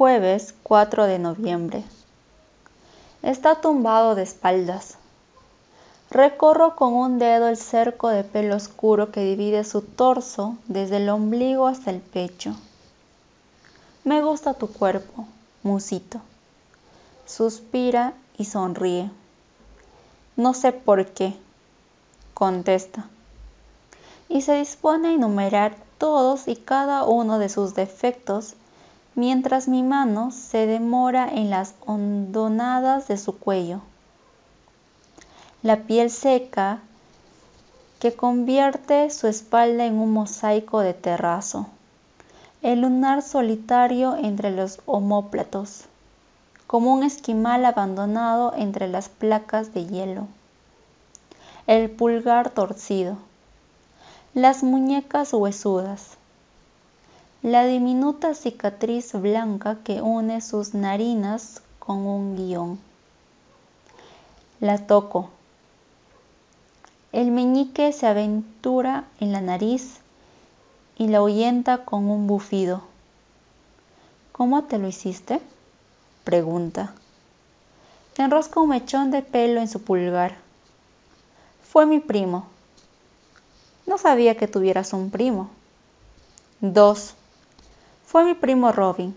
Jueves 4 de noviembre. Está tumbado de espaldas. Recorro con un dedo el cerco de pelo oscuro que divide su torso desde el ombligo hasta el pecho. Me gusta tu cuerpo, musito. Suspira y sonríe. No sé por qué, contesta. Y se dispone a enumerar todos y cada uno de sus defectos mientras mi mano se demora en las hondonadas de su cuello. La piel seca que convierte su espalda en un mosaico de terrazo. El lunar solitario entre los homóplatos, como un esquimal abandonado entre las placas de hielo. El pulgar torcido. Las muñecas huesudas la diminuta cicatriz blanca que une sus narinas con un guion. La toco. El meñique se aventura en la nariz y la ahuyenta con un bufido. ¿Cómo te lo hiciste? pregunta. Enrosca un mechón de pelo en su pulgar. Fue mi primo. No sabía que tuvieras un primo. Dos. Fue mi primo Robin.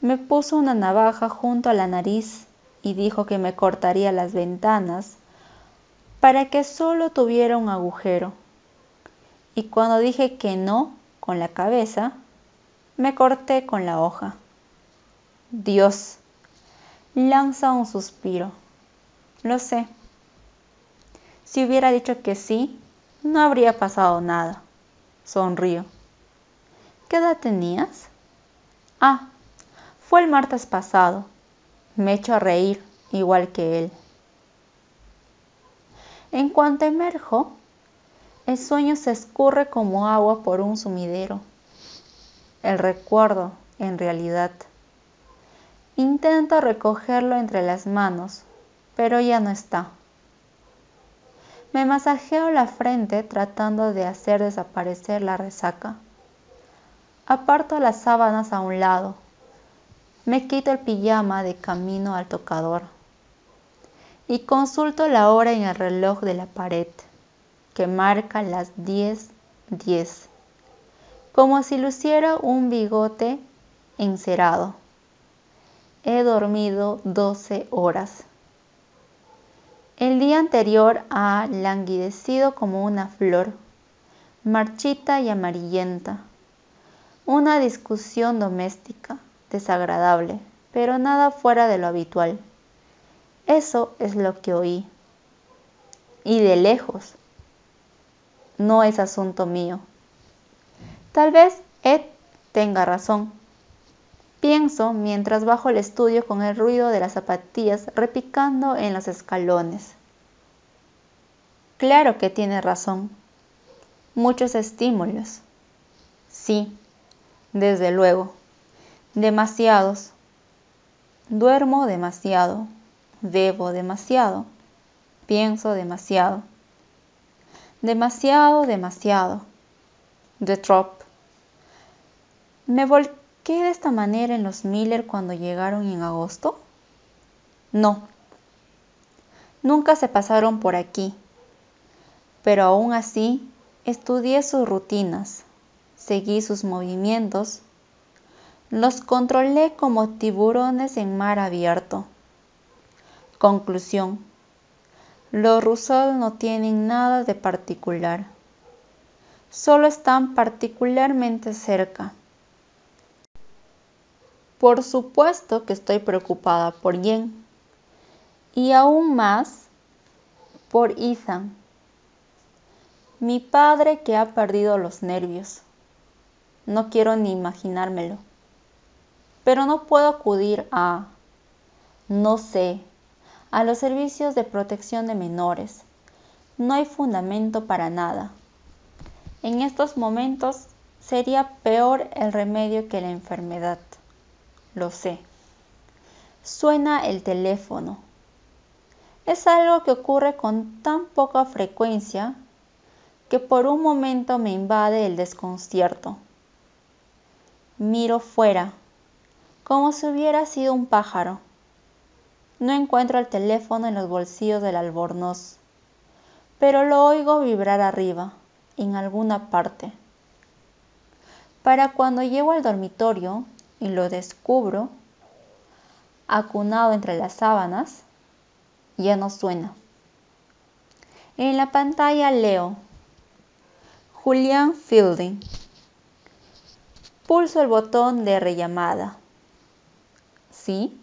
Me puso una navaja junto a la nariz y dijo que me cortaría las ventanas para que solo tuviera un agujero. Y cuando dije que no con la cabeza, me corté con la hoja. Dios, lanza un suspiro. Lo sé. Si hubiera dicho que sí, no habría pasado nada. Sonrío. ¿Qué edad tenías? Ah, fue el martes pasado. Me echo a reír, igual que él. En cuanto emerjo, el sueño se escurre como agua por un sumidero. El recuerdo, en realidad. Intento recogerlo entre las manos, pero ya no está. Me masajeo la frente tratando de hacer desaparecer la resaca. Aparto las sábanas a un lado. Me quito el pijama de camino al tocador. Y consulto la hora en el reloj de la pared, que marca las 10:10, 10, como si luciera un bigote encerado. He dormido 12 horas. El día anterior ha languidecido como una flor, marchita y amarillenta una discusión doméstica, desagradable, pero nada fuera de lo habitual. Eso es lo que oí. Y de lejos. No es asunto mío. Tal vez Ed tenga razón. Pienso mientras bajo el estudio con el ruido de las zapatillas repicando en los escalones. Claro que tiene razón. Muchos estímulos. Sí, desde luego. Demasiados. Duermo demasiado. Bebo demasiado. Pienso demasiado. Demasiado, demasiado. The Trop. ¿Me volqué de esta manera en los Miller cuando llegaron en agosto? No. Nunca se pasaron por aquí. Pero aún así, estudié sus rutinas, seguí sus movimientos, los controlé como tiburones en mar abierto. Conclusión. Los Rousseau no tienen nada de particular. Solo están particularmente cerca. Por supuesto que estoy preocupada por Jen. Y aún más por Ethan. Mi padre que ha perdido los nervios. No quiero ni imaginármelo. Pero no puedo acudir a, no sé, a los servicios de protección de menores. No hay fundamento para nada. En estos momentos sería peor el remedio que la enfermedad. Lo sé. Suena el teléfono. Es algo que ocurre con tan poca frecuencia que por un momento me invade el desconcierto. Miro fuera. como si hubiera sido un pájaro. No encuentro el teléfono en los bolsillos del albornoz, pero lo oigo vibrar arriba, en alguna parte. Para cuando llego al dormitorio y lo descubro, acunado entre las sábanas, ya no suena. En la pantalla leo Julian Fielding. Pulso el botón de rellamada. ¿Sí?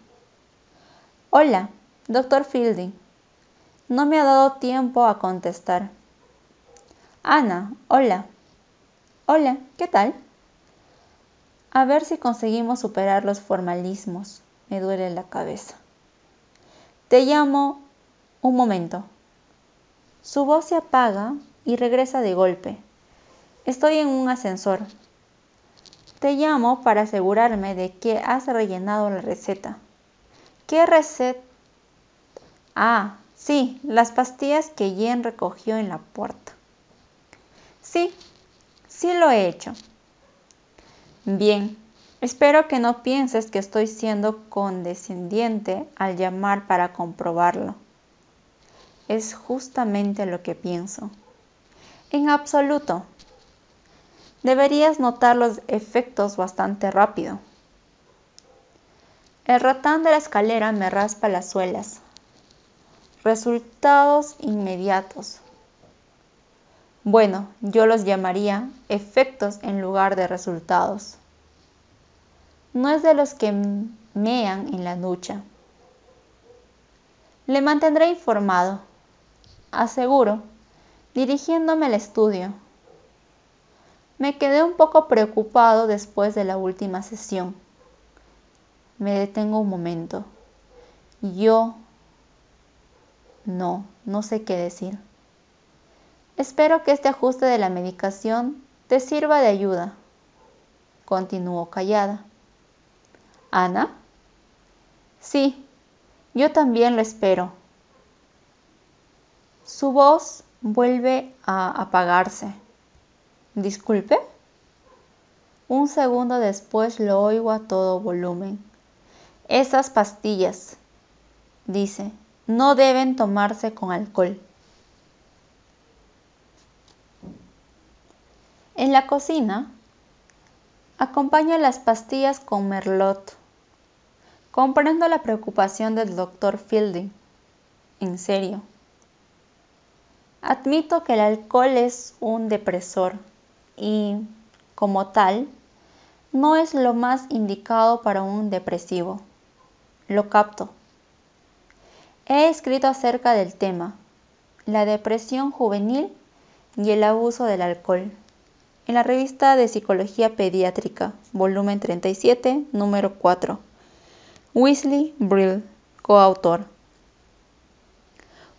Hola, doctor Fielding. No me ha dado tiempo a contestar. Ana, hola. Hola, ¿qué tal? A ver si conseguimos superar los formalismos. Me duele la cabeza. Te llamo un momento. Su voz se apaga y regresa de golpe. Estoy en un ascensor. Te llamo para asegurarme de que has rellenado la receta. ¿Qué receta? Ah, sí, las pastillas que Jen recogió en la puerta. Sí, sí lo he hecho. Bien, espero que no pienses que estoy siendo condescendiente al llamar para comprobarlo. Es justamente lo que pienso. En absoluto. Deberías notar los efectos bastante rápido. El ratán de la escalera me raspa las suelas. Resultados inmediatos. Bueno, yo los llamaría efectos en lugar de resultados. No es de los que mean en la ducha. Le mantendré informado, aseguro, dirigiéndome al estudio. Me quedé un poco preocupado después de la última sesión. Me detengo un momento. Yo no, no sé qué decir. Espero que este ajuste de la medicación te sirva de ayuda. Continúo callada. ¿Ana? Sí, yo también lo espero. Su voz vuelve a apagarse. Disculpe. Un segundo después lo oigo a todo volumen. Esas pastillas, dice, no deben tomarse con alcohol. En la cocina, acompaño las pastillas con merlot. Comprendo la preocupación del doctor Fielding. En serio. Admito que el alcohol es un depresor y, como tal, no es lo más indicado para un depresivo. Lo capto. He escrito acerca del tema, la depresión juvenil y el abuso del alcohol, en la revista de Psicología Pediátrica, volumen 37, número 4. Weasley Brill, coautor.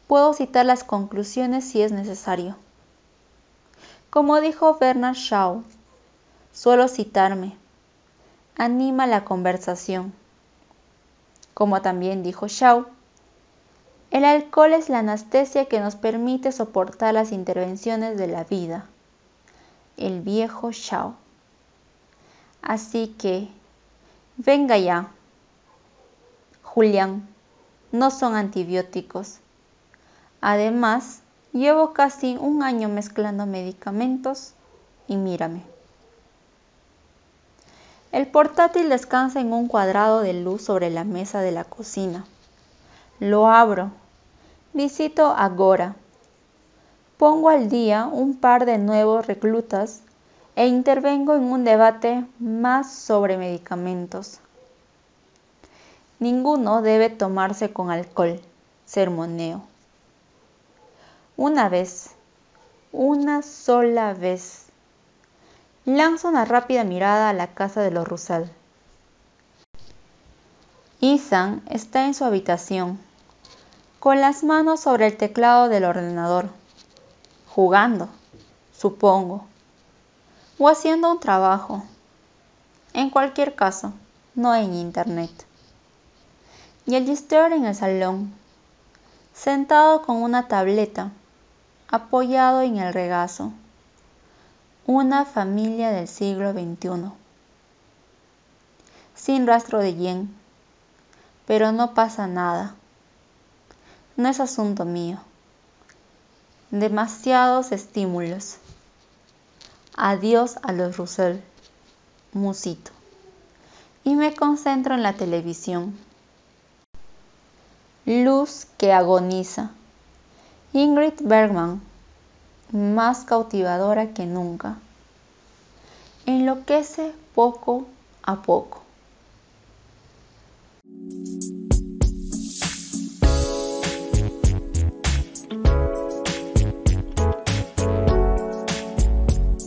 Puedo citar las conclusiones si es necesario. Como dijo Bernard Shaw, suelo citarme, anima la conversación. Como también dijo Shaw, el alcohol es la anestesia que nos permite soportar las intervenciones de la vida. El viejo Shaw. Así que, venga ya. Julián, no son antibióticos. Además, llevo casi un año mezclando medicamentos y mírame. El portátil descansa en un cuadrado de luz sobre la mesa de la cocina. Lo abro. Visito a Gora. Pongo al día un par de nuevos reclutas e intervengo en un debate más sobre medicamentos. Ninguno debe tomarse con alcohol, sermoneo. Una vez, una sola vez. Lanzo una rápida mirada a la casa de los Rusal. Ethan está en su habitación, con las manos sobre el teclado del ordenador, jugando, supongo, o haciendo un trabajo. En cualquier caso, no en internet. Y el Gister en el salón, sentado con una tableta apoyado en el regazo. Una familia del siglo XXI. sin rastro de yen. Pero no pasa nada. No es asunto mío. Demasiados estímulos. Adiós a los Russell. Musito. Y me concentro en la televisión. Luz que agoniza. Ingrid Bergman, más cautivadora que nunca, enloquece poco a poco.